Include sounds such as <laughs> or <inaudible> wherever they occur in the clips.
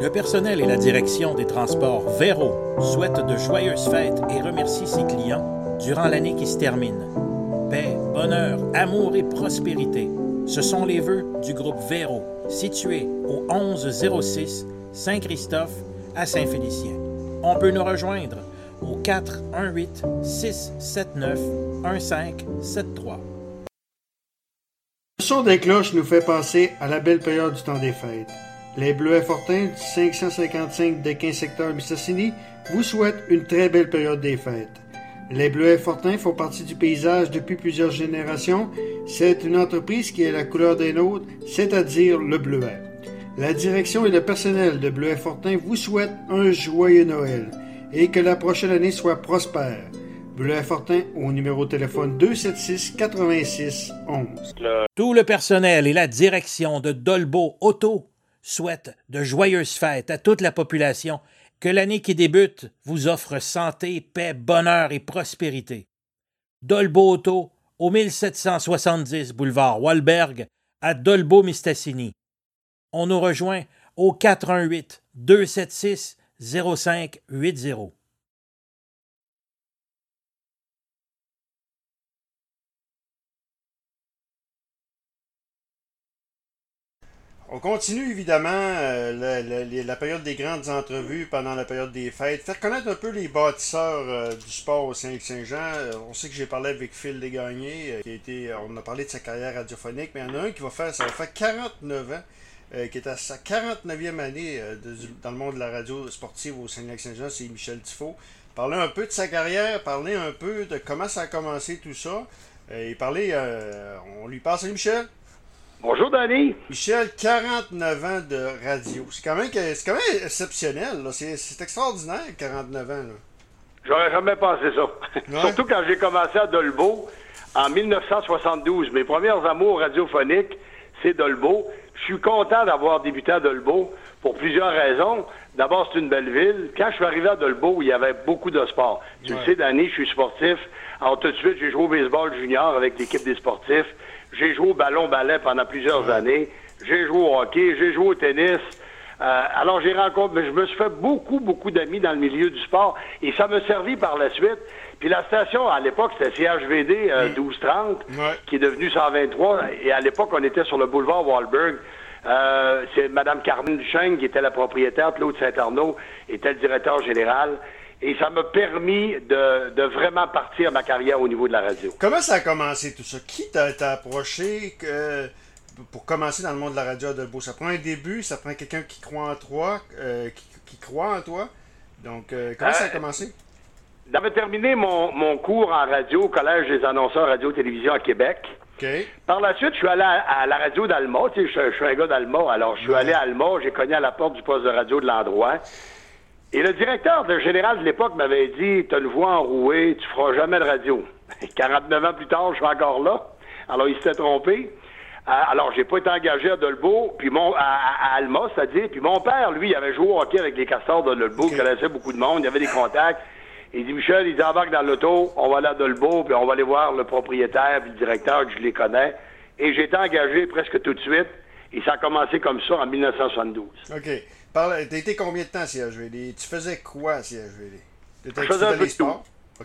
Le personnel et la direction des transports Véro souhaitent de joyeuses fêtes et remercient ses clients durant l'année qui se termine. Paix, bonheur, amour et prospérité. Ce sont les vœux du groupe Véro, situé au 1106 Saint-Christophe à Saint-Félicien. On peut nous rejoindre au 418 679 1573. Le son des cloches nous fait penser à la belle période du temps des fêtes. Les Bleuets Fortins du 555 des 15 secteurs Mistassini vous souhaitent une très belle période des fêtes. Les Bleuets Fortins font partie du paysage depuis plusieurs générations. C'est une entreprise qui est la couleur des nôtres, c'est-à-dire le bleuet. La direction et le personnel de Bleuet Fortin vous souhaitent un joyeux Noël et que la prochaine année soit prospère. Bleuet Fortin au numéro de téléphone 276 86 11. Tout le personnel et la direction de Dolbo Auto souhaitent de joyeuses fêtes à toute la population. Que l'année qui débute vous offre santé, paix, bonheur et prospérité. Dolbo Auto au 1770 boulevard Walberg à Dolbo Mistassini. On nous rejoint au 418 276 0580. On continue évidemment euh, la, période des grandes entrevues pendant la période des fêtes. Faire connaître un peu les bâtisseurs euh, du sport au Saint-Jean. Euh, on sait que j'ai parlé avec Phil Desgagnés, qui a été, on a parlé de sa carrière radiophonique, mais il y en a un qui va faire, ça va faire 49 ans, qui est à sa 49e année dans le monde de la radio sportive au Saint-Jean, c'est Michel Tifo. Parler un peu de sa carrière, parler un peu de comment ça a commencé tout ça. Et parler, on lui passe, salut Michel. Bonjour, Danny. Michel, 49 ans de radio. C'est quand même, que- c'est quand même exceptionnel. C'est, extraordinaire, 49 ans. Là. J'aurais jamais pensé ça. Ouais. Surtout quand j'ai commencé à Dolbeau en 1972. Mes premières amours radiophoniques, c'est Dolbeau. Je suis content d'avoir débuté à Dolbeau pour plusieurs raisons. D'abord, c'est une belle ville. Quand je suis arrivé à Dolbeau, il y avait beaucoup de sport. Tu Ouais. le sais, Danny, je suis sportif. Alors, tout de suite, j'ai joué au baseball junior avec l'équipe des sportifs. J'ai joué au ballon-ballet pendant plusieurs années. J'ai joué au hockey. J'ai joué au tennis. Euh, alors, j'ai rencontré, mais je me suis fait beaucoup, beaucoup d'amis dans le milieu du sport et ça m'a servi par la suite. Puis la station, à l'époque, c'était CHVD euh, 1230, Ouais. qui est devenu 123. Et à l'époque, on était sur le boulevard Wahlberg. Euh, c'est Mme Carmen Duchesne qui était la propriétaire, Claude Saint-Arnaud était le directeur général. Et ça m'a permis de, de vraiment partir ma carrière au niveau de la radio. Comment ça a commencé tout ça? Qui t'a, approché que- pour commencer dans le monde de la radio à Dolbeau? Ça prend un début, ça prend quelqu'un qui croit en toi, euh, qui, qui croit en toi. Donc, euh, comment ça a Euh, commencé? J'avais terminé mon, mon cours en radio au Collège des annonceurs radio-télévision à Québec. Par la suite, je suis allé à, à la radio d'Alma. Tu sais, je, je suis un gars d'Alma. Alors, je suis allé à Alma. J'ai cogné à la porte du poste de radio de l'endroit. Et le directeur de général de l'époque m'avait dit T'as une voix enrouée, tu feras jamais de radio. <laughs> 49 ans plus tard, je suis encore là. Alors, il s'était trompé. Euh, alors, j'ai pas été engagé à Dolbeau, puis mon, à, à- Alma, c'est-à-dire. Puis mon père, lui, il avait joué au hockey avec les castors de Dolbeau, il connaissait beaucoup de monde, il avait des contacts. Il dit, Michel, il embarque dans l'auto, on va aller à Dolbeau, puis on va aller voir le propriétaire, puis le directeur, que je les connais. Et j'ai été engagé presque tout de suite. Et ça a commencé comme ça en 1972. OK. Parle, t'as été combien de temps à CHVD? Tu faisais quoi à CHVD? T'étais- Je faisais un peu les de sports?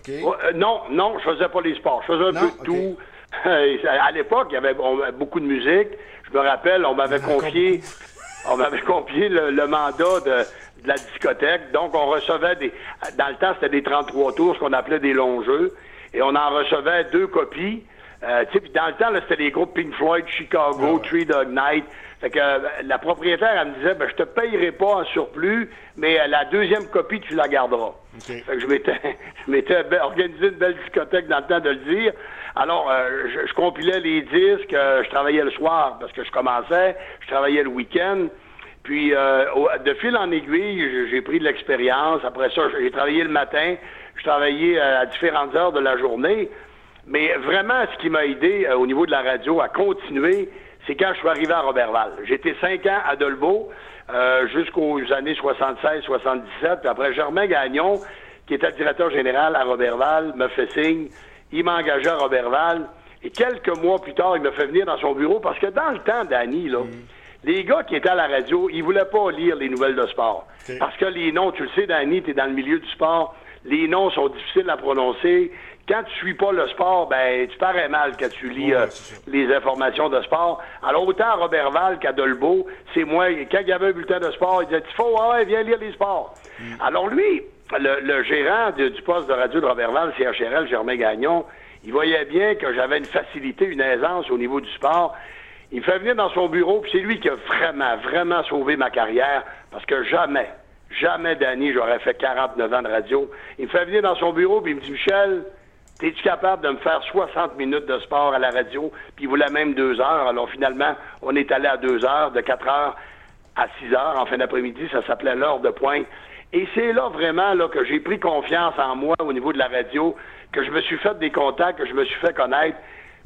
Euh, non, non, je faisais pas les sports. Je faisais un Non? peu de tout. <laughs> à l'époque, il y avait on- beaucoup de musique. Je me rappelle, on m'avait confié, <laughs> on m'avait confié le, le mandat de, de la discothèque. Donc, on recevait des, dans le temps, c'était des 33 tours, ce qu'on appelait des longs jeux. Et on en recevait deux copies. Euh, dans le temps, là, c'était les groupes Pink Floyd, Chicago, Ah ouais. Three Dog Night. Fait que euh, la propriétaire, elle me disait, ben, je te payerai pas en surplus, mais euh, la deuxième copie, tu la garderas. Fait que je m'étais, <laughs> je m'étais organisé une belle discothèque dans le temps de le dire. Alors, euh, je, je compilais les disques, je travaillais le soir parce que je commençais, je travaillais le week-end. Puis, au- de fil en aiguille, j'ai- pris de l'expérience. Après ça, j'ai travaillé le matin, je travaillais à différentes heures de la journée. Mais vraiment, ce qui m'a aidé au niveau de la radio à continuer, c'est quand je suis arrivé à Robertval. J'étais cinq ans à Dolbeau euh, jusqu'aux années 76-77. Puis après, Germain Gagnon, qui était directeur général à Robertval, me fait signe. Il m'a engagé à Robertval. Et quelques mois plus tard, il me fait venir dans son bureau parce que dans le temps, Danny, là, les gars qui étaient à la radio, ils voulaient pas lire les nouvelles de sport. Parce que les noms, tu le sais, Danny, tu es dans le milieu du sport, les noms sont difficiles à prononcer. Quand tu suis pas le sport, ben tu parais mal quand tu lis euh, les informations de sport. Alors autant à Robertval qu'à Dolbeau, c'est moi, quand il y avait un bulletin de sport, il disait « Il faut, ouais, viens lire les sports. Mm. Alors lui, le, gérant du poste de radio de Robertval, CHRL, Germain Gagnon, il voyait bien que j'avais une facilité, une aisance au niveau du sport. Il me fait venir dans son bureau, puis c'est lui qui a vraiment, vraiment sauvé ma carrière, parce que jamais, jamais, Danny, j'aurais fait 49 ans de radio. Il me fait venir dans son bureau, puis il me dit, Michel, es-tu capable de me faire 60 minutes de sport à la radio? Puis il voulait même deux heures? Alors finalement, on est allé à deux heures, de 4 heures à 6 heures en fin d'après-midi. Ça s'appelait l'heure de pointe. Et c'est là vraiment là, que j'ai pris confiance en moi au niveau de la radio, que je me suis fait des contacts, que je me suis fait connaître.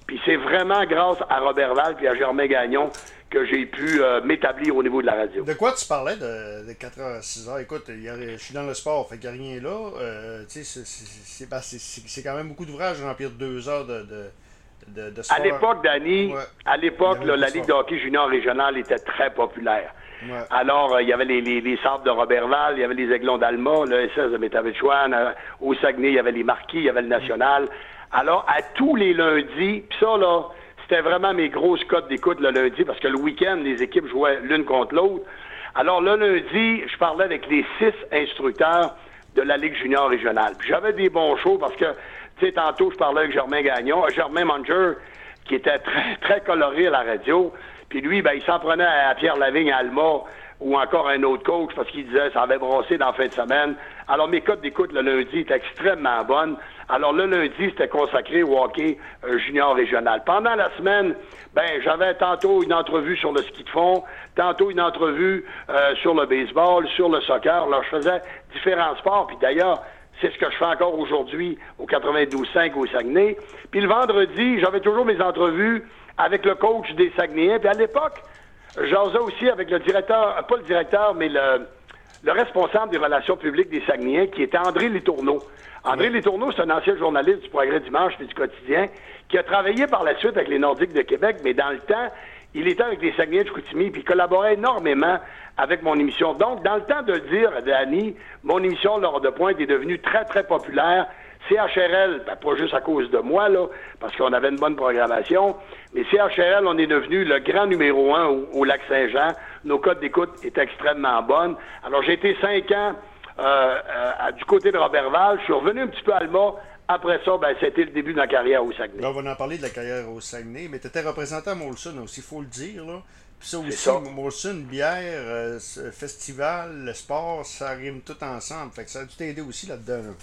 Puis c'est vraiment grâce à Robert Val et à Germain Gagnon que j'ai pu euh, m'établir au niveau de la radio. De quoi tu parlais de, 4h à 6h? Écoute, je suis dans le sport, fait qu'il n'y a rien là. Euh, ben, c'est quand même beaucoup d'ouvrages remplir deux heures de, de. À l'époque, Danny, à l'époque, la Ligue de hockey junior régionale était très populaire. Alors, euh, il y avait les, les, les Sables de Robertval, il y avait les Aiglons d'Alma, le SS de Métavichouane, au Saguenay, il y avait les Marquis, il y avait le National. Alors, à tous les lundis, puis ça, là, c'était vraiment mes grosses cotes d'écoute le lundi, parce que le week-end, les équipes jouaient l'une contre l'autre. Alors, le lundi, je parlais avec les six instructeurs de la Ligue junior régionale. J'avais des bons shows parce que, tu sais, tantôt, je parlais avec Germain Gagnon, Germain Manger, qui était très, très coloré à la radio. Puis lui, ben, il s'en prenait à Pierre Lavigne, à Alma, ou encore un autre coach parce qu'il disait ça avait brossé dans la fin de semaine. Alors mes codes d'écoute le lundi étaient extrêmement bonnes. Alors le lundi, c'était consacré au hockey euh, junior régional. Pendant la semaine, ben j'avais tantôt une entrevue sur le ski de fond, tantôt une entrevue euh, sur le baseball, sur le soccer. Alors je faisais différents sports. Puis d'ailleurs, c'est ce que je fais encore aujourd'hui au 92.5 au Saguenay. Puis le vendredi, j'avais toujours mes entrevues avec le coach des Saguenayens. Puis à l'époque, J'osais aussi avec le directeur, pas le directeur, mais le, le responsable des relations publiques des Saguenayens, qui était André Litourneau. André Litourneau, c'est un ancien journaliste du Progrès Dimanche et du Quotidien, qui a travaillé par la suite avec les Nordiques de Québec, mais dans le temps, il était avec les Saguenayens de Chicoutimi, puis il collaborait énormément avec mon émission. Donc, dans le temps de le dire, Danny, mon émission, L'Ordre de Pointe, est devenue très, très populaire. CHRL, ben, pas juste à cause de moi, là, parce qu'on avait une bonne programmation, mais CHRL, on est devenu le grand numéro un au, Lac Saint-Jean. Nos codes d'écoute étaient extrêmement bonnes. Alors, j'ai été cinq ans euh, euh, du côté de Robertval. Je suis revenu un petit peu à Alma. Après ça, ben, c'était le début de ma carrière au Saguenay. on va en parler de la carrière au Saguenay, mais tu étais représentant à Molson aussi, il faut le dire. Là. Puis ça aussi, Molson, bière, euh, festival, le sport, ça rime tout ensemble. Fait que ça a dû t'aider aussi là-dedans.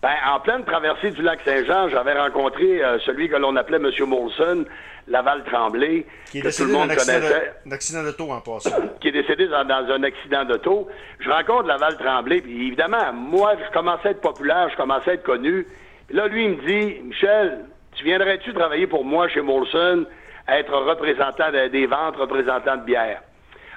Ben, en pleine traversée du lac Saint-Jean, j'avais rencontré celui que l'on appelait M. Molson, Laval Tremblay, qui est que tout le monde connaissait. Un accident d'auto en passant. qui est décédé dans, un accident d'auto. Je rencontre Laval Tremblay, puis évidemment, moi, je commençais à être populaire, je commençais à être connu. Puis là, lui, il me dit, Michel, tu viendrais-tu travailler pour moi chez Molson, être représentant des ventes, représentant de bière?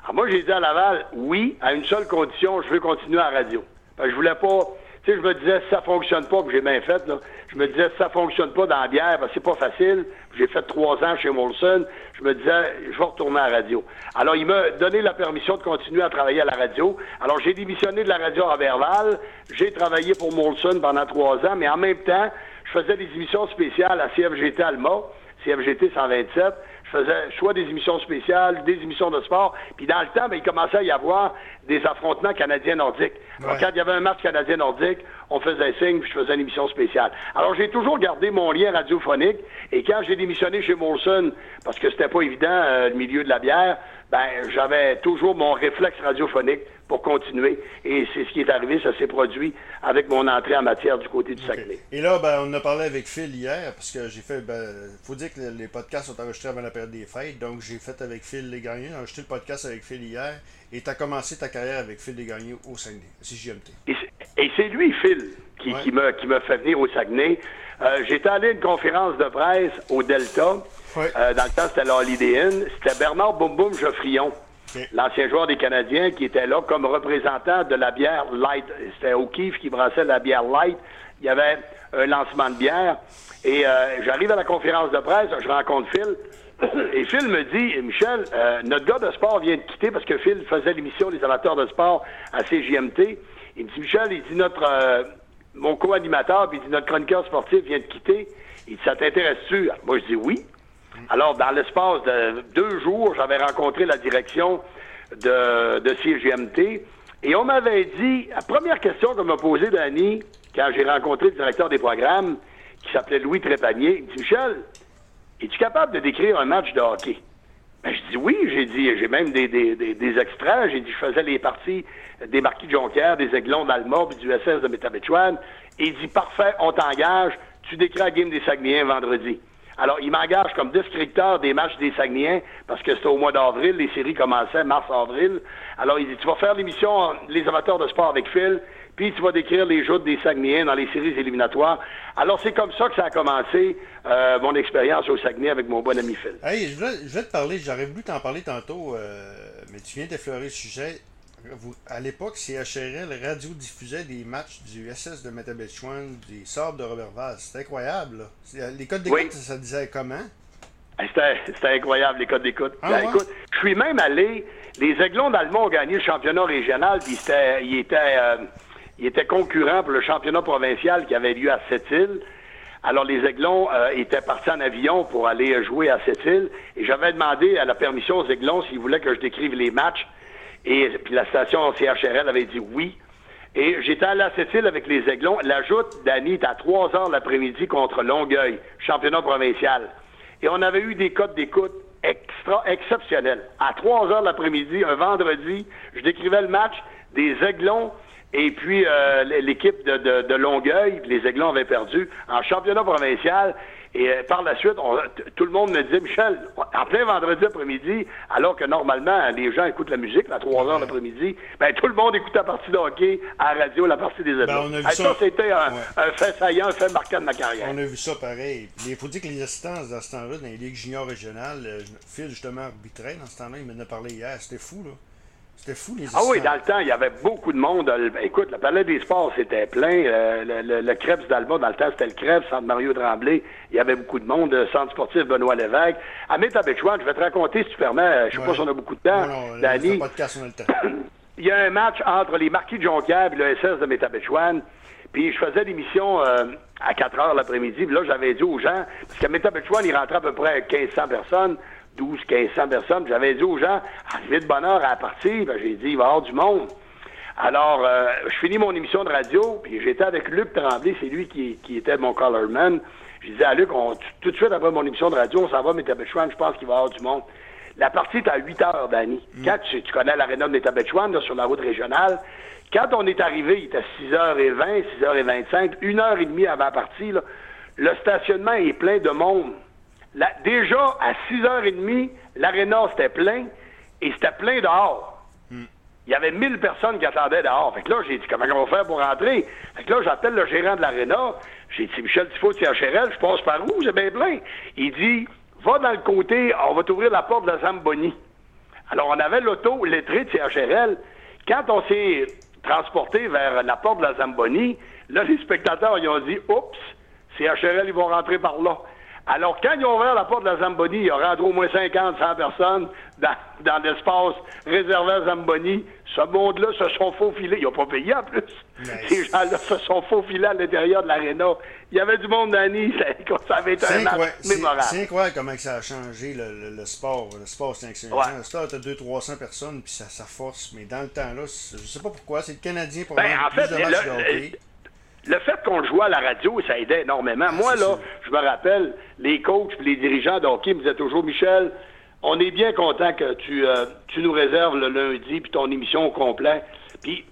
Alors moi, j'ai dit à Laval, oui, à une seule condition, je veux continuer à la radio. Je je voulais pas tu sais, je me disais, ça fonctionne pas, que j'ai bien fait, je me disais, ça fonctionne pas dans la bière, ben, c'est pas facile. J'ai fait trois ans chez Molson. Je me disais, je vais retourner à la radio. Alors, il m'a donné la permission de continuer à travailler à la radio. Alors, j'ai démissionné de la radio à Verval. J'ai travaillé pour Molson pendant trois ans, mais en même temps, je faisais des émissions spéciales à CFGT Alma, CFGT 127 je faisais soit des émissions spéciales, des émissions de sport. Puis dans le temps, ben, il commençait à y avoir des affrontements canadiens-nordiques. Quand il y avait un match canadien-nordique, on faisait signe, puis je faisais une émission spéciale. Alors j'ai toujours gardé mon lien radiophonique. Et quand j'ai démissionné chez Molson, parce que c'était pas évident, euh, le milieu de la bière, ben j'avais toujours mon réflexe radiophonique pour continuer. Et c'est ce qui est arrivé, ça s'est produit avec mon entrée en matière du côté du Saguenay. Et là, ben, on a parlé avec Phil hier, parce que j'ai fait, ben, faut dire que les podcasts sont enregistrés avant la période des fêtes, donc j'ai fait avec Phil Les Gagnants, j'ai enregistré le podcast avec Phil hier, et tu as commencé ta carrière avec Phil Les Gagnants au Saguenay, CJMT. Et, et c'est lui, Phil, qui, qui m'a fait venir au Saguenay. Euh, J'étais allé à une conférence de presse au Delta. Euh, dans le temps, c'était l'Holiday Inn. C'était Bernard Boum Boum Geoffrion l'ancien joueur des Canadiens qui était là comme représentant de la bière light. C'était O'Keefe qui brassait la bière light. Il y avait lancement de bière. Et euh, j'arrive à la conférence de presse, je rencontre Phil. <clears throat> Et Phil me dit, Michel, euh, notre gars de sport vient de quitter parce que Phil faisait l'émission Les amateurs de sport à CJMT. Il me dit, Michel, il dit, notre, euh, mon co-animateur, puis il dit, notre chroniqueur sportif vient de quitter. Il dit, ça t'intéresse-tu? Moi, je dis oui. Alors, dans l'espace de deux jours, j'avais rencontré la direction de, de CGMT et on m'avait dit, la première question qu'on m'a posée, Danny, quand j'ai rencontré le directeur des programmes, qui s'appelait Louis Trépanier, il dit, Michel, es-tu capable de décrire un match de hockey? Ben, je dis oui, j'ai dit, j'ai même des, des, des, extraits, j'ai dit, je faisais les parties des Marquis de Jonquière, des Aiglons d'Alma, puis du SS de Métabetchouane. Et il dit, parfait, on t'engage, tu décris la game des Saguenayens vendredi. Alors, il m'engage comme descripteur des matchs des Saguenayens parce que c'était au mois d'avril, les séries commençaient mars-avril. Alors, il dit, tu vas faire l'émission Les amateurs de sport avec Phil, puis tu vas décrire les joutes des Saguenayens dans les séries éliminatoires. Alors, c'est comme ça que ça a commencé, euh, mon expérience au Saguenay avec mon bon ami Phil. Hey, je vais, te parler, j'aurais voulu t'en parler tantôt, euh, mais tu viens d'effleurer le sujet à l'époque, CHRL radio-diffusait des matchs du SS de Métabetchouane, des Sabres de Robert Vaz. C'était incroyable. Les codes d'écoute, ça, disait comment? C'était incroyable, les codes d'écoute. Ah, ben, je suis même allé. Les Aiglons d'Allemagne ont gagné le championnat régional, puis ils étaient, euh, étaient concurrents pour le championnat provincial qui avait lieu à Sept-Îles. Alors, les Aiglons euh, étaient partis en avion pour aller jouer à Sept-Îles. Et j'avais demandé à la permission aux Aiglons s'ils voulaient que je décrive les matchs. Et puis la station CHRL avait dit oui. Et j'étais à la Cécile avec les Aiglons. La joute d'Annie est à 3 heures l'après-midi contre Longueuil, championnat provincial. Et on avait eu des codes d'écoute extra exceptionnels. À 3 heures l'après-midi, un vendredi, je décrivais le match des Aiglons et puis euh, l'équipe de, de, de, Longueuil, les Aiglons avaient perdu en championnat provincial. Et euh, par la suite, tout le monde me disait, Michel, en plein vendredi après-midi, alors que normalement, les gens écoutent la musique à 3 heures l'après-midi, ben, tout le monde écoute la partie de hockey à la radio, la partie des ben, on ça, c'était un, fait saillant, un fait marquant de ma carrière. On a vu ça pareil. Il faut dire que les assistances dans ce temps-là, dans les ligues juniors régionales, euh, Phil justement arbitrait dans ce temps-là, il m'en a parlé hier, c'était fou, là. C'était fou, les Ah oui, dans le temps, il y avait beaucoup de monde. Écoute, le Palais des Sports, c'était plein. Euh, le, le, Krebs d'Alba, dans le temps, c'était le Krebs, Centre Mario Tremblay. Il y avait beaucoup de monde. Centre sportif Benoît Lévesque. À Métabetchouan, je vais te raconter, si tu permets. Je sais pas si on a beaucoup de temps. Non, non, Danny. Pas de casse, on a le temps. <clears throat> il y a un match entre les Marquis de Jonquière et le SS de Métabetchouan. Puis je faisais l'émission euh, à 4 heures l'après-midi. Puis là, j'avais dit aux gens, parce qu'à Métabetchouan, il rentrait à peu près 1500 personnes. 12, 1500 personnes. J'avais dit aux gens, arrivez de bonne heure à partir. Ben, j'ai dit, il va y avoir du monde. Alors, euh, je finis mon émission de radio, puis j'étais avec Luc Tremblay, c'est lui qui, était mon colorman. Je disais à Luc, tout de suite après mon émission de radio, on s'en va Métabetchouan, je pense qu'il va y avoir du monde. La partie est à 8 heures, Danny. Mm. Quand tu, connais l'aréna de Métabetchouan, sur la route régionale, quand on est arrivé, il était 6h20, 6h25, une heure et demie avant la partie, le stationnement est plein de monde déjà, à 6h30, l'aréna, c'était plein, et c'était plein dehors. Hmm. Il y avait 1000 personnes qui attendaient dehors. Fait que là, j'ai dit, comment on va faire pour rentrer? Fait que là, j'appelle le gérant de l'aréna. J'ai dit, Michel Tifo, es je passe par où? C'est bien plein. Il dit, va dans le côté, on va t'ouvrir la porte de la Zamboni. Alors, on avait l'auto lettrée de CHRL. Quand on s'est transporté vers la porte de la Zamboni, là, les spectateurs, ils ont dit, oups, CHRL, ils vont rentrer par là. Alors, quand ils ont ouvert la porte de la Zamboni, il y aura au moins 50, 100 personnes dans, l'espace réservé à Zamboni. Ce monde-là se sont faufilés. Ils n'ont pas payé en plus. Ces gens-là se sont faufilés à l'intérieur de l'aréna. Il y avait du monde d'Annie. <laughs> Ça, avait été un match mémorable. C'est incroyable comment ça a changé le, sport. Le sport, c'est incroyable. Ouais. Le sport, tu as 200-300 personnes, puis ça, ça force. Mais dans le temps-là, je sais pas pourquoi. C'est le Canadien pour ben, en fait, plus de matchs de le fait qu'on jouait à la radio, ça aidait énormément. Ah, Moi, là, je me rappelle, les coachs et les dirigeants de hockey me disaient toujours, Michel, on est bien content que tu, euh, tu nous réserves le lundi puis ton émission au complet. Puis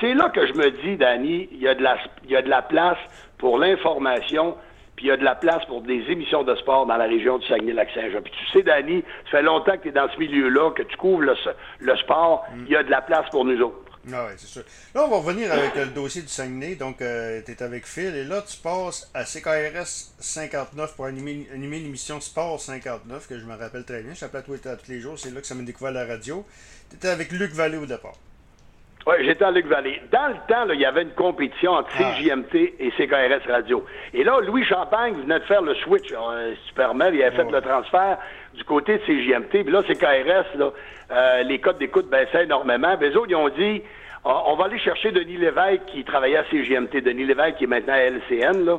c'est là que je me dis, Danny, il y a de la, il y a de la place pour l'information, puis il y a de la place pour des émissions de sport dans la région du Saguenay-Lac-Saint-Jean. Puis tu sais, Danny, ça fait longtemps que tu es dans ce milieu-là, que tu couvres le, le sport, mm. il y a de la place pour nous autres. Ah oui, c'est sûr. Là, on va revenir avec le dossier du Saguenay. Donc, euh, tu es avec Phil. Et là, tu passes à CKRS 59 pour animer, animer l'émission Sport 59, que je me rappelle très bien. Je t'appelle à tous les jours. C'est là que ça m'a découvert la radio. Tu étais avec Luc Vallée au départ. Oui, j'étais à Luc Vallée. Dans le temps, il y avait une compétition entre ah. CJMT et CKRS Radio. Et là, Louis Champagne venait de faire le switch. Euh, Superman, il avait fait le transfert du côté de CJMT. Puis là, CKRS, là, euh, les codes d'écoute baissaient énormément. Eux autres, ils ont dit, on va aller chercher Denis Lévesque qui travaillait à CJMT. Denis Lévesque qui est maintenant à LCN. Là.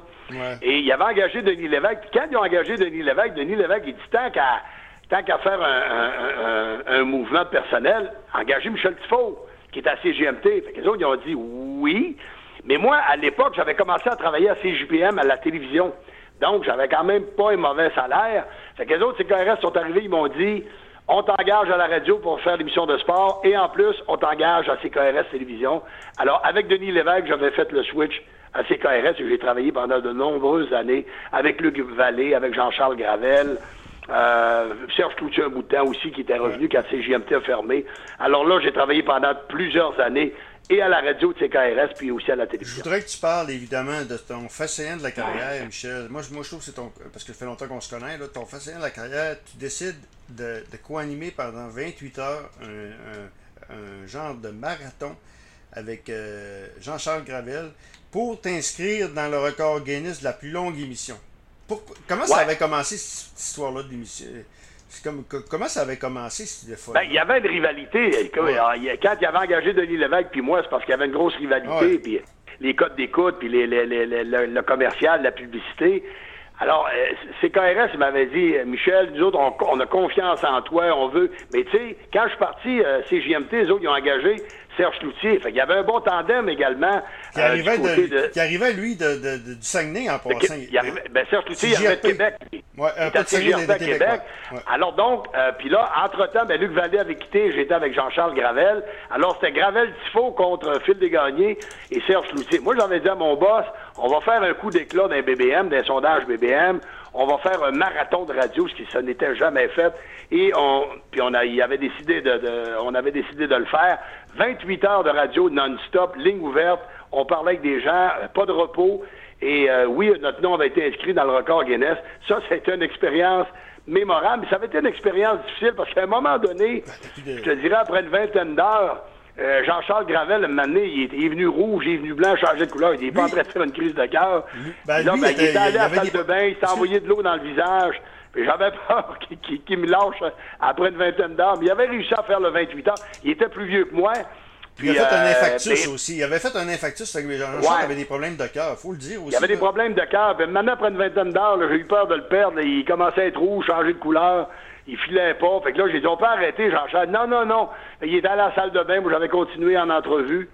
Et il avait engagé Denis Lévesque. Puis quand ils ont engagé Denis Lévesque, Denis Lévesque, il dit tant qu'à tant qu'à faire un, un, mouvement personnel, engagez Michel Tifo qui est à CGMT. Fait que les autres, ils ont dit oui. Mais moi, à l'époque, j'avais commencé à travailler à CJPM à la télévision. Donc, j'avais quand même pas un mauvais salaire. Fait que les autres CKRS sont arrivés, ils m'ont dit on t'engage à la radio pour faire l'émission de sport et en plus, on t'engage à CKRS Télévision. Alors, avec Denis Lévesque, j'avais fait le switch à CKRS et j'ai travaillé pendant de nombreuses années avec Luc Vallée, avec Jean-Charles Gravel, euh, Serge Cloutier un bout de temps aussi qui était revenu quand CGMT a fermé. Alors là, j'ai travaillé pendant plusieurs années et à la radio de CKRS, puis aussi à la télévision. Je voudrais que tu parles évidemment de ton fascinant de la carrière, Michel. Moi, moi, je trouve que c'est ton. Parce que ça fait longtemps qu'on se connaît, là, ton fascinant de la carrière, tu décides de, de co-animer pendant 28 heures un, genre de marathon avec euh, Jean-Charles Gravel pour t'inscrire dans le record Guinness de la plus longue émission comment ça avait commencé, cette histoire-là d'émission? Comme, comment ça avait commencé, cette fois ben, Il y avait une rivalité. Quand il avait engagé Denis Lévesque, puis moi, c'est parce qu'il y avait une grosse rivalité, puis les codes d'écoute, puis les, le, commercial, la publicité. Alors, euh, CKRS m'avait dit, Michel, nous autres, on, a confiance en toi, on veut. Mais tu sais, quand je suis parti, euh, CGMT, les autres, ils ont engagé Serge Cloutier. Fait il y avait un bon tandem également. Qui euh, arrivait, de, qui arrivait lui, de, du Saguenay en passant. ben, Serge Cloutier, il arrivait de Québec. Ouais, un peu de Québec. Alors donc, euh, puis là, entre-temps, ben, Luc Vallée avait quitté, j'étais avec Jean-Charles Gravel. Alors, c'était Gravel Tifo contre Phil Desgagnés et Serge Cloutier. Moi, j'avais dit à mon boss, on va faire un coup d'éclat d'un BBM, d'un sondage BBM. On va faire un marathon de radio, ce qui ça n'était jamais fait. Et on, puis on a, avait décidé de, de, on avait décidé de le faire. 28 heures de radio non-stop, ligne ouverte. On parlait avec des gens, euh, pas de repos. Et euh, oui, notre nom avait été inscrit dans le record Guinness. Ça, c'était une expérience mémorable. Mais ça avait été une expérience difficile parce qu'à un moment donné, je te dirais, après une vingtaine d'heures, euh, Jean-Charles Gravel, un moment donné, il est, venu rouge, il est venu blanc, changé de couleur. Il n'est pas en train de faire une crise de cœur. Ben, ben, il était allé à la salle de bain, il s'est envoyé de l'eau dans le visage. J'avais <laughs> peur qu'il me lâche après une vingtaine d'heures. Mais il avait réussi à faire le 28 ans. Il était plus vieux que moi. Puis, il a fait un euh, infarctus aussi. Il avait fait un infarctus. Avec Jean ouais. avait des problèmes de cœur. faut le dire aussi. Il avait des problèmes de cœur. Maintenant, après une vingtaine d'heures, j'ai eu peur de le perdre. Il commençait à être rouge, changer de couleur. Il filait pas. Fait que là, j'ai dit, on peut arrêter, Jean-Charles. Non, non, non. Il était à la salle de bain où j'avais continué en entrevue.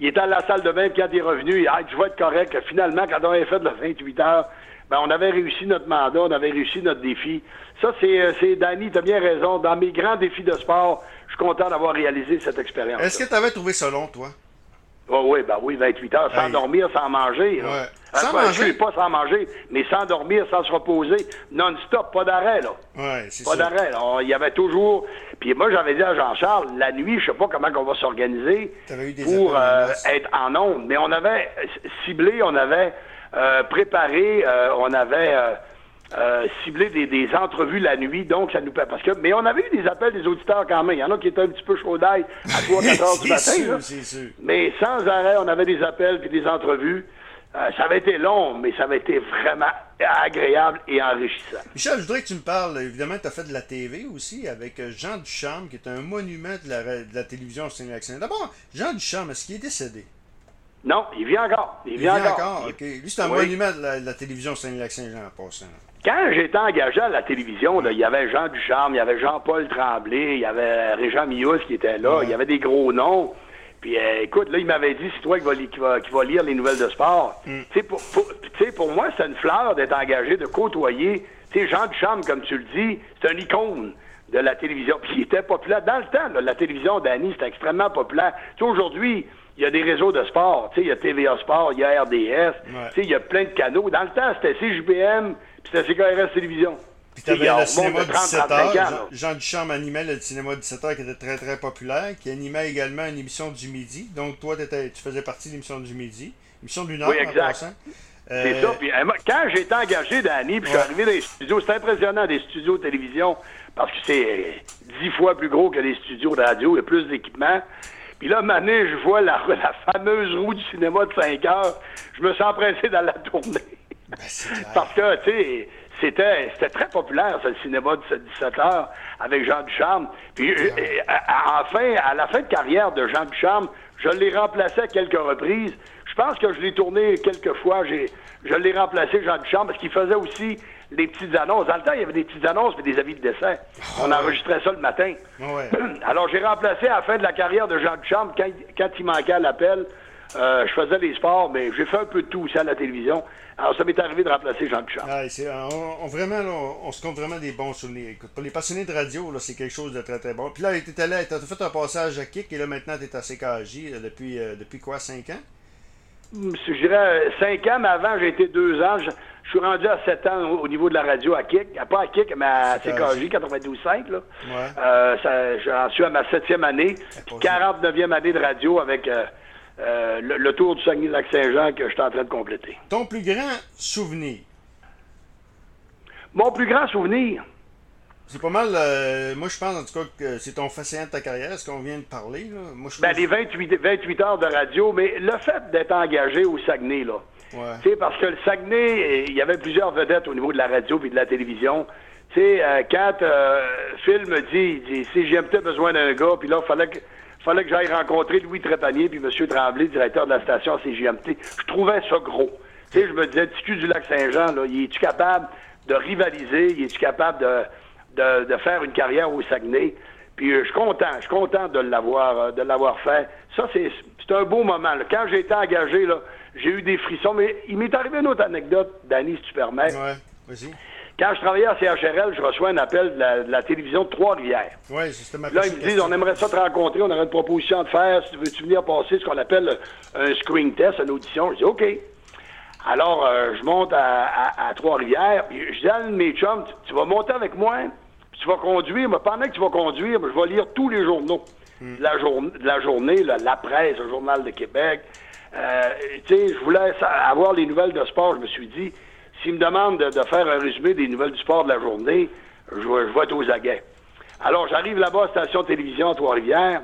Il était à la salle de bain, puis quand il est revenu, il a dit, je vais être correct. Finalement, quand on avait fait le 28 heures, ben, on avait réussi notre mandat, on avait réussi notre défi. Ça, c'est, euh, c'est Danny, tu as bien raison. Dans mes grands défis de sport, je suis content d'avoir réalisé cette expérience. Est-ce que tu avais trouvé ça long, toi? Oh, oui, ben oui, 28 heures, sans dormir, sans manger. Ouais. Euh, sans manger? pas sans manger, mais sans dormir, sans se reposer, non-stop, pas d'arrêt, là. Ouais, c'est Pas d'arrêt, Il y avait toujours... Puis moi, j'avais dit à Jean-Charles, la nuit, je sais pas comment on va s'organiser pour euh, être en onde, mais on avait ciblé, on avait euh, préparé, euh, on avait euh, ciblé des, entrevues la nuit, donc ça nous parce que mais on avait eu des appels des auditeurs quand même. Il y en a qui étaient un petit peu chaud d'ail à 3-4 <laughs> heures du matin. Mais sans arrêt, on avait des appels puis des entrevues. ça avait été long, mais ça avait été vraiment agréable et enrichissant. Michel, je voudrais que tu me parles, évidemment, tu as fait de la TV aussi avec Jean Duchamp, qui est un monument de la, de la télivision au D'abord, Jean Duchamp, est-ce qu'il est décédé? Non, il vit encore. Il vit, encore. OK. Lui, c'est un monument de la, télévision Saint-Lac-Saint-Jean en passant. Quand j'étais engagé à la télévision, il y avait Jean Ducharme, il y avait Jean-Paul Tremblay, il y avait Régent Mius qui était là, il y avait des gros noms. Puis euh, écoute, là, il m'avait dit, c'est toi qui va, qui, va, lire les nouvelles de sport. Mm. Tu sais, pour, pour, moi, c'est une fleur d'être engagé, de côtoyer. Tu sais, Jean Ducharme, comme tu le dis, c'est un icône de la télévision. <laughs> Puis il était populaire. Dans le temps, la télévision d'Annie, c'était extrêmement populaire. Tu sais, aujourd'hui, il y a des réseaux de sport. Tu sais, il y a TVA Sport, il y a RDS. Tu sais, il y a plein de canaux. Dans le temps, c'était CJBM, puis c'était CKRS Télévision. Puis t'avais le cinéma 17 heures. Jean Duchamp animait le cinéma 17 heures qui était très très populaire, qui animait également une émission du midi. Donc toi, tu faisais partie de l'émission du midi. Émission d'une heure oui, exact. C'est ça. Puis, euh, quand j'ai été engagé d'Annie, puis je suis arrivé dans les studios, c'est impressionnant des studios de télévision parce que c'est dix fois plus gros que les studios de radio, il y a plus d'équipement. Puis là, mané, je vois la, <laughs> la fameuse roue du cinéma de 5 heures. Je me sens pressé dans la tournée. Ben, Parce que, tu sais, c'était, c'était très populaire, ce cinéma de 17 heures avec Jean Ducharme. Puis, euh, enfin, à la fin de carrière de Jean Ducharme, je l'ai remplacé à quelques reprises. Je pense que je l'ai tourné quelques fois. J'ai, je l'ai remplacé, Jean Duchamp, parce qu'il faisait aussi des petites annonces. Dans le temps, il y avait des petites annonces et des avis de décès. On enregistrait ça le matin. <clears throat> Alors, j'ai remplacé à la fin de la carrière de Jean Duchamp, quand, quand il manquait à l'appel. Euh, je faisais les sports, mais j'ai fait un peu de tout aussi à la télévision. Alors, ça m'est arrivé de remplacer Jean Duchamp. Ah, on, vraiment, on, se compte vraiment des bons souvenirs. pour les passionnés de radio, c'est quelque chose de très, très bon. Puis là, tu as fait un passage à Kik, et là, maintenant, tu es à CKJ depuis, euh, depuis quoi, cinq ans? je dirais 5 ans, mais avant, j'ai été deux ans. Je, suis rendu à 7 ans au, niveau de la radio à Kik. Pas à Kik, mais à CKJ 92.5. Là. Ouais. Euh, j'en suis à ma septième année, 49e année de radio avec euh, euh, le, tour du Saguenay-Lac-Saint-Jean que je suis en train de compléter. Ton plus grand souvenir? Mon plus grand souvenir? C'est pas mal. Euh, moi, je pense en tout cas que c'est ton fascinant de ta carrière, ce qu'on vient de parler. Là. Moi, je ben, les 28, 28 heures de radio, mais le fait d'être engagé au Saguenay, là. Ouais. Parce que le Saguenay, il y avait plusieurs vedettes au niveau de la radio et de la télévision. Euh, quand euh, Phil me dit, il dit si j'ai besoin d'un gars, puis là, il fallait que fallait que j'aille rencontrer Louis Trépanier puis M. Tremblay, directeur de la station CGMT. Je trouvais ça gros. Tu sais, je me disais, Ticu du Lac-Saint-Jean, là, il est-tu capable de rivaliser? Il est-tu capable de de, faire une carrière au Saguenay. Puis euh, je suis content, je suis content de l'avoir de l'avoir fait. Ça, c'est un beau moment. Quand j'ai été engagé, là, j'ai eu des frissons. Mais il m'est arrivé une autre anecdote, Danny, si tu permets. Ouais, vas-y. Quand je travaillais à CHRL, je reçois un appel de la, télévision de Trois-Rivières. Oui, justement. Là, ils me disent, on aimerait ça te rencontrer, on aurait une proposition à te faire. Si veux-tu venir passer ce qu'on appelle un screen test, une audition? Je dis, OK. Alors, euh, je monte à, Trois-Rivières. Je dis à un de mes chums, tu vas monter avec moi? tu vas conduire, mais pendant que tu vas conduire, je vais lire tous les journaux de, la de la journée, la presse, le Journal de Québec. Euh, tu sais, je voulais avoir les nouvelles de sport. Je me suis dit, s'il me demande de, faire un résumé des nouvelles du sport de la journée, je, je vais être aux aguets. Alors, j'arrive là-bas à station télévision à Trois-Rivières.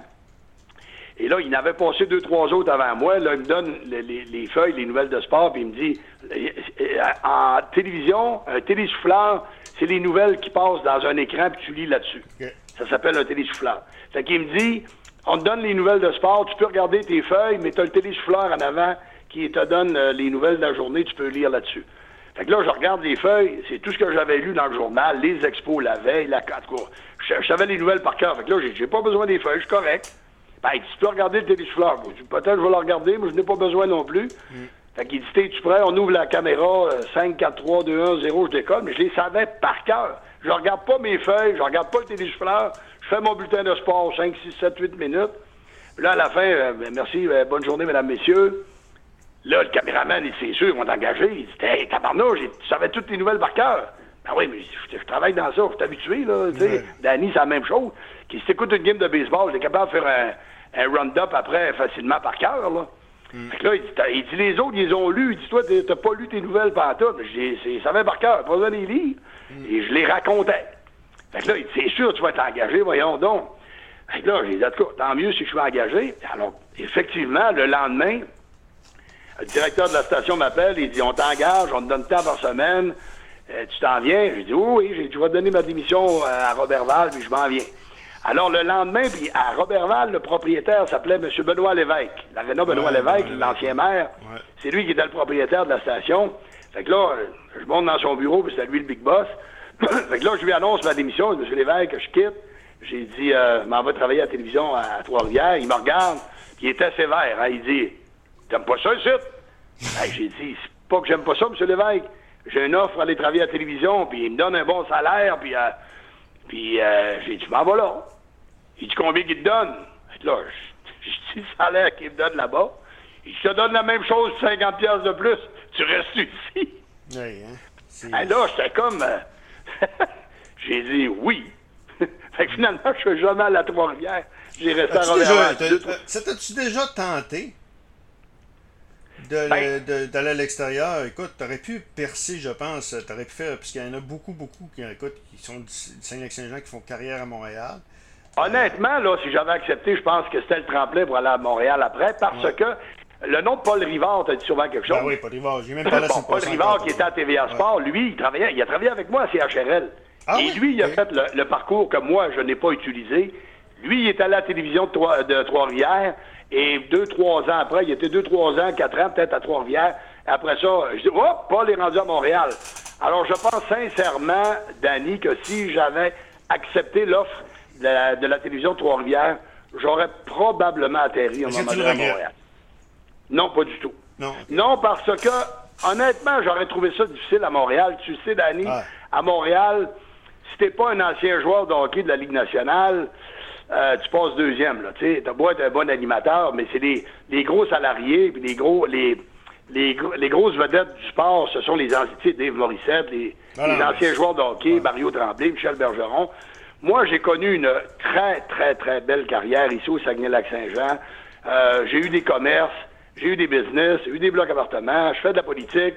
Et là, il n'avait passé deux, trois autres avant moi. Là, il me donne les, feuilles, les nouvelles de sport, puis il me dit euh, en télévision, un télésouffleur, c'est les nouvelles qui passent dans un écran, puis tu lis là-dessus. Ça s'appelle un télésouffleur. Fait qu'il me dit on te donne les nouvelles de sport, tu peux regarder tes feuilles, mais tu as le télésouffleur en avant qui te donne euh, les nouvelles de la journée, tu peux lire là-dessus. Fait que là, je regarde les feuilles, c'est tout ce que j'avais lu dans le journal, les expos la veille, la en je, savais les nouvelles par cœur. Fait que là, j'ai pas besoin des feuilles, je suis correct. Ben, tu peux regarder le télésouffleur. Peut-être je vais le regarder, mais je n'ai pas besoin non plus. Mm. Fait qu'il dit, tu prêt? On ouvre la caméra, 5, 4, 3, 2, 1, 0, je décolle, mais je les savais par cœur. Je regarde pas mes feuilles, je regarde pas le télésouffleur, je fais mon bulletin de sport, 5, 6, 7, 8 minutes. Puis là, à la fin, euh, ben, merci, euh, bonne journée, mesdames, messieurs. Là, le caméraman, c'est sûr, ils m'ont engagé. Il dit, hey, tabarnouche, tu savais toutes les nouvelles par cœur. Ben oui, mais je, travaille dans ça, je suis habitué, là. Tu sais, Danny, c'est la même chose. Qui s'écoute une game de baseball, il est capable de faire un un round-up après facilement par cœur, là. Mm. Fait que là, il dit, les autres, ils ont lu. Il dit, toi, t'as pas lu tes nouvelles pantoutes. J'ai, ça va par cœur, pas besoin des lire. Mm. Et je les racontais. Fait que là, il dit, c'est sûr, tu vas t'engager, voyons donc. Fait que là, j'ai dit, en tout cas, tant mieux si je suis engagé. Alors, effectivement, le lendemain, le directeur de la station m'appelle, il dit, on t'engage, on te donne temps par semaine. Euh, tu t'en viens? J'ai dit, oui, oui, je vais donner ma démission à Robert Val, puis je m'en viens. Alors, le lendemain, puis à Robertval, le propriétaire s'appelait M. Benoît Lévesque. L'aréna Benoît Lévesque, l'ancien maire, c'est lui qui était le propriétaire de la station. Fait que là, je monte dans son bureau, puis c'est lui le big boss. <coughs> fait que là, je lui annonce ma démission, M. Lévesque, je quitte. J'ai dit, euh, m'en va travailler à la télévision à, Trois-Rivières. Il me regarde, puis il était sévère. Hein. Il dit, t'aimes pas ça, ici? <coughs> ben, j'ai dit, c'est pas que j'aime pas ça, M. Lévesque. J'ai une offre à aller travailler à la télévision, puis il me donne un bon salaire, puis... Euh, puis euh, j'ai dit, m'en vais là. Il dit, combien qu'il te donne? Là, je, dis le salaire qu'il me donne là-bas. Il te donne la même chose, 50 pièces de plus. Tu restes ici. Oui, hein? Là, j'étais comme... <laughs> J'ai dit oui. <laughs> fait que finalement, je suis jamais à la Trois-Rivières. J'ai resté à Robert. Ça tu déjà tenté ben. d'aller à l'extérieur, écoute, tu aurais pu percer, je pense. Tu aurais pu faire, puisqu'il y en a beaucoup, beaucoup qui, écoute, qui sont du Saint-Saint-Jean qui font carrière à Montréal. Honnêtement, là, si j'avais accepté, je pense que c'était le tremplin pour aller à Montréal après, parce que le nom de Paul Rivard, t'as dit souvent quelque ben chose? oui, Paul Rivard. J'ai même pas bon, Paul Rivard, qui était à TVA Sport, lui, il travaillait, il a travaillé avec moi à CHRL. Ah et lui, il a fait le, parcours que moi, je n'ai pas utilisé. Lui, il est allé à la télévision de, Trois-Rivières. Et deux, trois ans après, il était deux, trois ans, quatre ans peut-être à Trois-Rivières. Après ça, je dis, oh, Paul est rendu à Montréal. Alors, je pense sincèrement, Danny, que si j'avais accepté l'offre de, la, télévision de Trois-Rivières, j'aurais probablement atterri un moment à Montréal. Non, pas du tout. Non. Non, parce que, honnêtement, j'aurais trouvé ça difficile à Montréal. Tu sais, Danny, à Montréal, si t'es pas un ancien joueur de hockey de la Ligue nationale, euh, tu passes deuxième. Tu sais, t'as beau être un bon animateur, mais c'est les, les gros salariés, puis les gros, les, les, les, grosses vedettes du sport, ce sont les anciens, Dave Morissette, les, les anciens joueurs de hockey, Mario Tremblay, Michel Bergeron. Moi, j'ai connu une très, très, très belle carrière ici au Saguenay-Lac-Saint-Jean. Euh, j'ai eu des commerces, j'ai eu des business, j'ai eu des blocs appartements, je fais de la politique.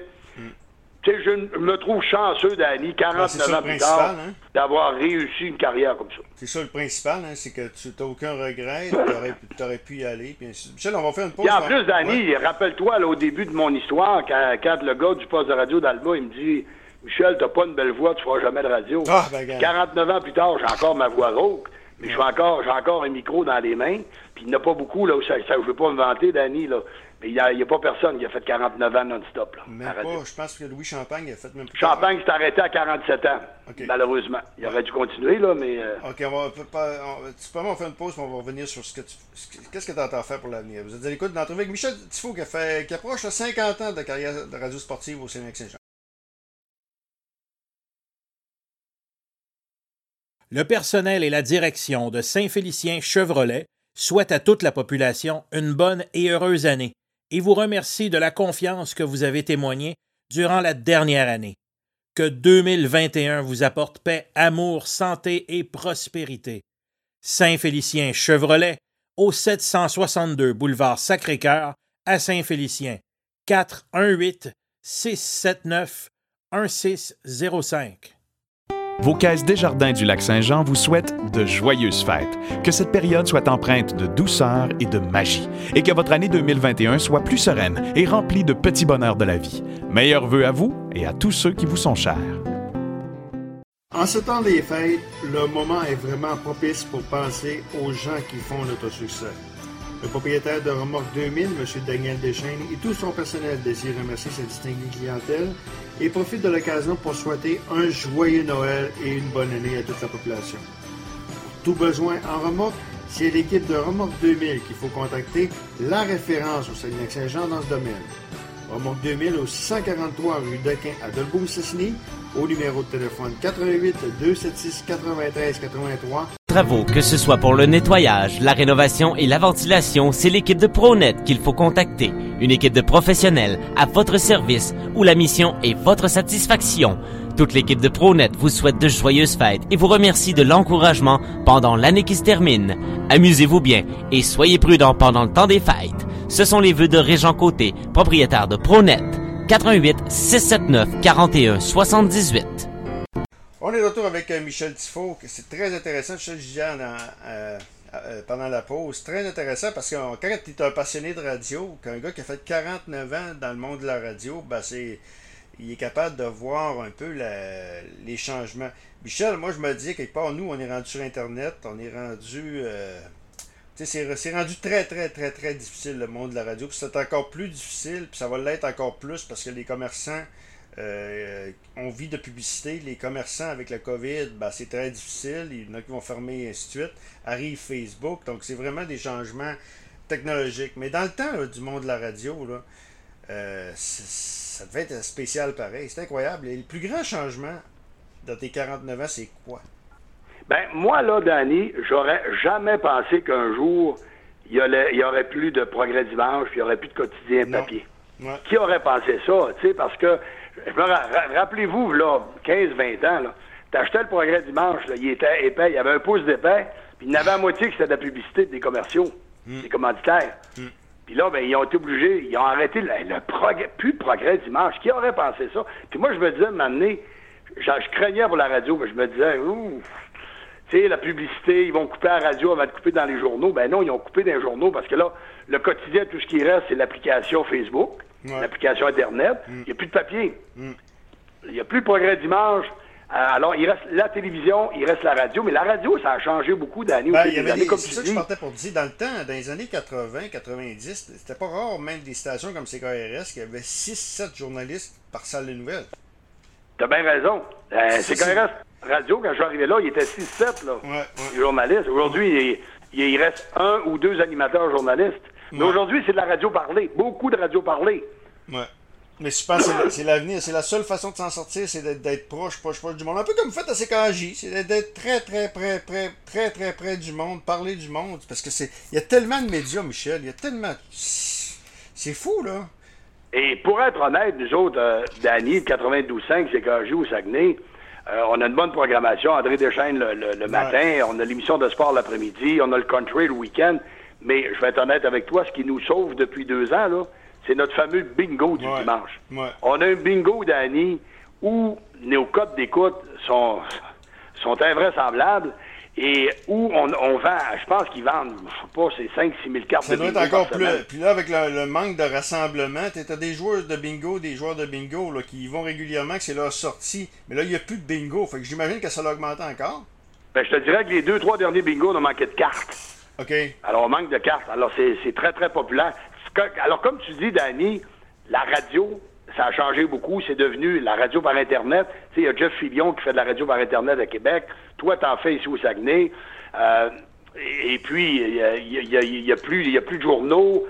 Tu sais, je me trouve chanceux, Danny, 49 ben, ans plus tard, hein? d'avoir réussi une carrière comme ça. C'est ça le principal, hein? c'est que tu n'as aucun regret, tu aurais, pu y aller. Puis, Michel, on va faire une pause. Et en plus, Danny, rappelle-toi, au début de mon histoire, quand, quand le gars du poste de radio d'Alma, il me dit Michel, t'as pas une belle voix, tu feras jamais de radio. Ah, ben, 49 ans plus tard, j'ai encore ma voix rauque, mais j'ai encore, j'ai encore un micro dans les mains. Puis il n'y en a pas beaucoup, là, où ça, ça, je veux pas me vanter, Danny, là. Mais il n'y a, a, pas personne qui a fait 49 ans non-stop, là. Même pas, je pense que Louis Champagne a fait même plus Champagne s'est arrêté à 47 ans, malheureusement. Il aurait dû continuer, là, mais... Euh, OK, on va, pas, on, tu peux faire une pause, mais on va revenir sur ce que tu... Qu'est-ce que tu entends faire pour l'avenir? Vous êtes à l'écoute d'entrevues avec Michel Tifo, qui, a fait, qui approche 50 ans de carrière de radio sportive au Sénat Saint-Jean. Le personnel et la direction de Saint-Félicien Chevrolet souhaitent à toute la population une bonne et heureuse année et vous remercie de la confiance que vous avez témoignée durant la dernière année. Que 2021 vous apporte paix, amour, santé et prospérité. Saint-Félicien Chevrolet, au 762 boulevard Sacré-Cœur, à Saint-Félicien. 418 679 1605. Vos caisses Desjardins du Lac-Saint-Jean vous souhaitent de joyeuses fêtes. Que cette période soit empreinte de douceur et de magie. Et que votre année 2021 soit plus sereine et remplie de petits bonheurs de la vie. Meilleurs vœux à vous et à tous ceux qui vous sont chers. En ce temps des fêtes, le moment est vraiment propice pour penser aux gens qui font notre succès. Le propriétaire de Remorque 2000, M. Daniel Deschaines, et tout son personnel désirent remercier sa distinguée clientèle et profite de l'occasion pour souhaiter un joyeux Noël et une bonne année à toute la population. Pour tout besoin en remorque, c'est l'équipe de Remorque 2000 qu'il faut contacter, la référence au Saguenay-Saint-Jean dans ce domaine. Remorque 2000 au 643 rue Dequin à Dolbeau-Sassini, au numéro de téléphone 88 276 93 83. Travaux, que ce soit pour le nettoyage, la rénovation et la ventilation, c'est l'équipe de ProNet qu'il faut contacter. Une équipe de professionnels à votre service où la mission est votre satisfaction. Toute l'équipe de ProNet vous souhaite de joyeuses fêtes et vous remercie de l'encouragement pendant l'année qui se termine. Amusez-vous bien et soyez prudents pendant le temps des fêtes. Ce sont les vœux de Régent Côté, propriétaire de ProNet. 88 679 41 78. On est de retour avec euh, Michel Tifo. C'est très intéressant. Je disais euh, euh, pendant la pause. Très intéressant parce que quand tu es un passionné de radio, qu'un gars qui a fait 49 ans dans le monde de la radio, ben c'est il est capable de voir un peu les changements. Michel, moi je me dis quelque part, nous, on est rendu sur Internet, on est rendu c'est rendu très, très, très, très difficile le monde de la radio. Puis c'est encore plus difficile, puis ça va l'être encore plus parce que les commerçants euh, ont vie de publicité. Les commerçants avec le COVID, ben, c'est très difficile. Il y en a qui vont fermer et ainsi de suite. Arrive Facebook. Donc c'est vraiment des changements technologiques. Mais dans le temps du monde de la radio, là, euh, ça devait être spécial pareil. C'est incroyable. Et le plus grand changement dans tes 49 ans, c'est quoi? Ben, moi, là, Danny, j'aurais jamais pensé qu'un jour, il y, aurait, plus de progrès dimanche, puis il y aurait plus de quotidien papier. Qui aurait pensé ça, tu sais, parce que, rappelez-vous, là, 15-20 ans, là, t'achetais le progrès dimanche, là, il était épais, il y avait un pouce d'épais, puis il y en avait à moitié que c'était de la publicité des commerciaux, hmm. des commanditaires. Hmm. Puis là, ben, ils ont été obligés, ils ont arrêté le, progrès, plus de progrès dimanche. Qui aurait pensé ça? Puis moi, je me disais, m'amener, je, je craignais pour la radio, mais je me disais, ouh, tu sais, la publicité, ils vont couper à la radio avant de couper dans les journaux. Ben non, ils ont coupé dans les journaux parce que là, le quotidien, tout ce qui reste, c'est l'application Facebook, l'application Internet. Mm. Il n'y a plus de papier. Mm. Il n'y a plus de progrès d'image. Euh, alors, il reste la télévision, il reste la radio, mais la radio, ça a changé beaucoup d'années. Ben, il y avait comme ça que je partais pour dire. Dans le temps, dans les années 80, 90, c'était pas rare, même des stations comme CKRS, qui avait 6-7 journalistes par salle de nouvelles. T'as bien raison. Euh, CKRS Radio, quand je suis arrivé là, il était 6-7, là, ouais, journalistes. Aujourd'hui, il, reste un ou deux animateurs journalistes. Mais aujourd'hui, c'est de la radio parlée. Beaucoup de radio parlée. Ouais. Mais je pense que c'est l'avenir. C'est la seule façon de s'en sortir, c'est d'être proche, proche, proche du monde. Un peu comme vous faites à CKJ. C'est d'être très, très, très, très, très, très près du monde, parler du monde. Parce que c'est. Il y a tellement de médias, Michel. Il y a tellement. C'est fou, là. Et pour être honnête, nous autres, euh, Danny, 92.5, CKJ ou Saguenay, euh, on a une bonne programmation. André Deschaines le, le, matin, on a l'émission de sport l'après-midi, on a le country le week-end. Mais je vais être honnête avec toi, ce qui nous sauve depuis deux ans, là, c'est notre fameux bingo du dimanche. On a un bingo d'Annie où nos codes d'écoute sont, sont invraisemblables et où on, vend, je pense qu'ils vendent, je sais pas, c'est 5-6 000 cartes Ça doit être encore plus. Puis là, avec le, manque de rassemblement, tu as des joueurs de bingo, des joueurs de bingo là, qui y vont régulièrement, que c'est leur sortie. Mais là, il n'y a plus de bingo. Fait que j'imagine que ça l'a augmenté encore. Ben, je te dirais que les deux, trois derniers bingos, on a manqué de cartes. Alors, on manque de cartes. Alors, c'est très, très populaire alors, comme tu dis, Danny, la radio, ça a changé beaucoup. C'est devenu la radio par Internet. Tu sais, il y a Jeff Fillion qui fait de la radio par Internet à Québec. Toi, t'en fais ici au Saguenay. Euh, et puis, il n'y a, plus, a plus de journaux.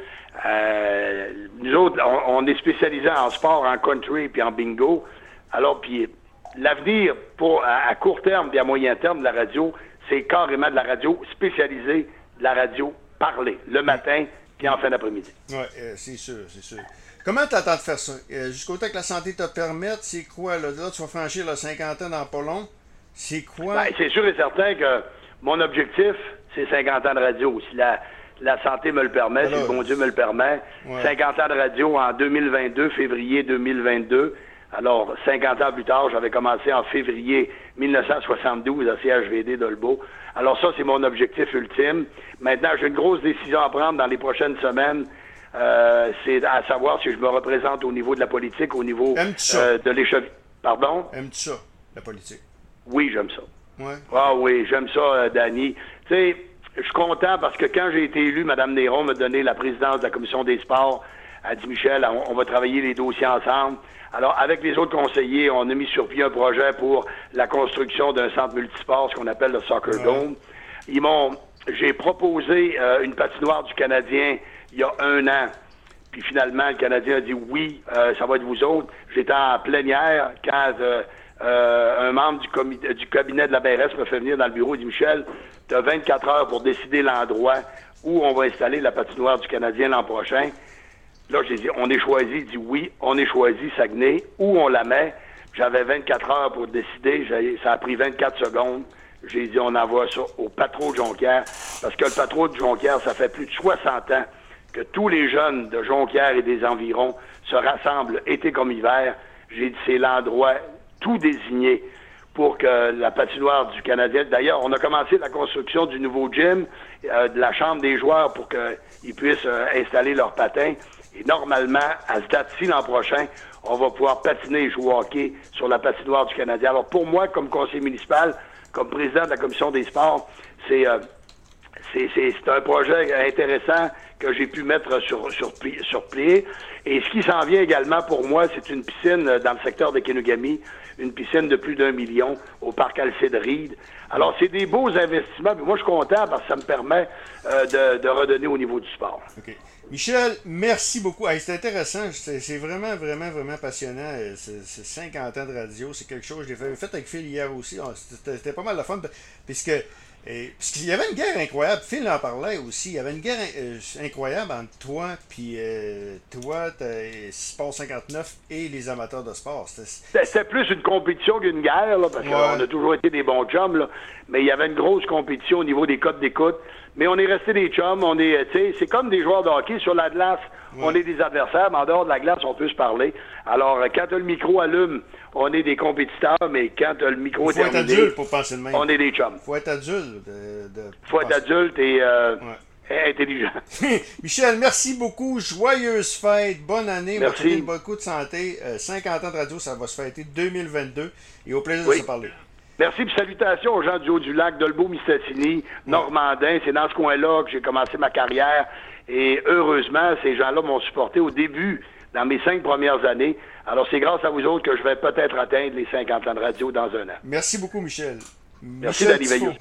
Euh, nous autres, on, est spécialisés en sport, en country puis en bingo. Alors, puis l'avenir pour à, court terme et à moyen terme de la radio, c'est carrément de la radio spécialisée, la radio parlée, le matin, puis en fin d'après-midi. Oui, euh, c'est sûr, c'est sûr. Comment tu attends de faire ça? Euh, jusqu'au temps que la santé te permette, c'est quoi? Là, là, tu vas franchir 50 ans dans pas long. C'est quoi? Ben, c'est sûr et certain que mon objectif, c'est 50 ans de radio. Si la, la santé me le permet, si le bon Dieu me le permet, 50 ans de radio en 2022, février 2022. Alors, 50 ans plus tard, j'avais commencé en février 1972 à CHVD d'Olbeau. Alors ça, c'est mon objectif ultime. Maintenant, j'ai une grosse décision à prendre dans les prochaines semaines. Euh, c'est à savoir si je me représente au niveau de la politique, au niveau euh, de l'échec. Pardon? Aimes-tu ça, la politique? Oui, j'aime ça. Ouais. Ah oui, j'aime ça, euh, Danny. Tu sais, je suis content parce que quand j'ai été élu, Mme Néron m'a donné la présidence de la commission des sports. Elle dit, Michel, on va travailler les dossiers ensemble. Alors, avec les autres conseillers, on a mis sur pied un projet pour la construction d'un centre multisport, ce qu'on appelle le Soccer Dome. Ils m'ont, j'ai proposé euh, une patinoire du Canadien il y a un an. Puis finalement, le Canadien a dit oui, euh, ça va être vous autres. J'étais en plénière quand euh, un membre du, du cabinet de la BRS me fait venir dans le bureau et dit Michel, tu as 24 heures pour décider l'endroit où on va installer la patinoire du Canadien l'an prochain. Là, j'ai dit, on est choisi. Il dit oui, on est choisi, Saguenay. Où on la met? J'avais 24 heures pour décider. Ça a pris 24 secondes. J'ai dit, on envoie ça au patron de Jonquière. Parce que le patron de Jonquière, ça fait plus de 60 ans que tous les jeunes de Jonquière et des environs se rassemblent été comme hiver. J'ai dit, c'est l'endroit tout désigné pour que la patinoire du Canadien. D'ailleurs, on a commencé la construction du nouveau gym, euh, de la chambre des joueurs pour qu'ils puissent euh, installer leurs patins. Et normalement, à ce date-ci l'an prochain, on va pouvoir patiner et jouer au hockey sur la patinoire du Canadien. Alors pour moi, comme conseiller municipal, comme président de la commission des sports, c'est euh, c'est un projet intéressant que j'ai pu mettre sur, sur, sur pied. Et ce qui s'en vient également pour moi, c'est une piscine dans le secteur de Kenogami, une piscine de plus d'un million au parc Alcide. Alors, c'est des beaux investissements. moi, je suis content parce que ça me permet euh, de, redonner au niveau du sport. Michel, merci beaucoup. c'est intéressant. C'est vraiment, vraiment, vraiment passionnant. Euh, c'est 50 ans de radio. C'est quelque chose. Je l'ai fait, avec Phil hier aussi. Ah, c'était pas mal de fun. Puisque Et, parce qu'il y avait une guerre incroyable, Phil en parlait aussi, il y avait une guerre euh, incroyable entre toi, puis euh, toi, Sport 59 et les amateurs de sport. C'était plus une compétition qu'une guerre, là, parce qu'on a toujours été des bons chums, là, mais il y avait une grosse compétition au niveau des codes d'écoute. Mais on est resté des chums, on est, c'est comme des joueurs de hockey sur la glace. On est des adversaires, mais en dehors de la glace, on peut se parler. Alors, quand le micro allume, on est des compétiteurs, mais quand le micro est terminé, adulte pour penser de même. on est des chums. faut être adulte. De, de faut être adulte et euh, <laughs> intelligent. <laughs> Michel, merci beaucoup. Joyeuse fête. Bonne année. Merci. beaucoup de santé. 50 euh, ans de radio, ça va se fêter 2022. Et au plaisir de se parler. Merci et salutations aux gens du Haut-du-Lac, Dolbeau, Mistassini, Normandin. C'est dans ce coin-là que j'ai commencé ma carrière. Et heureusement, ces gens-là m'ont supporté au début, dans mes cinq premières années. Alors, c'est grâce à vous autres que je vais peut-être atteindre les 50 ans de radio dans un an. Merci beaucoup, Michel. Merci, Michel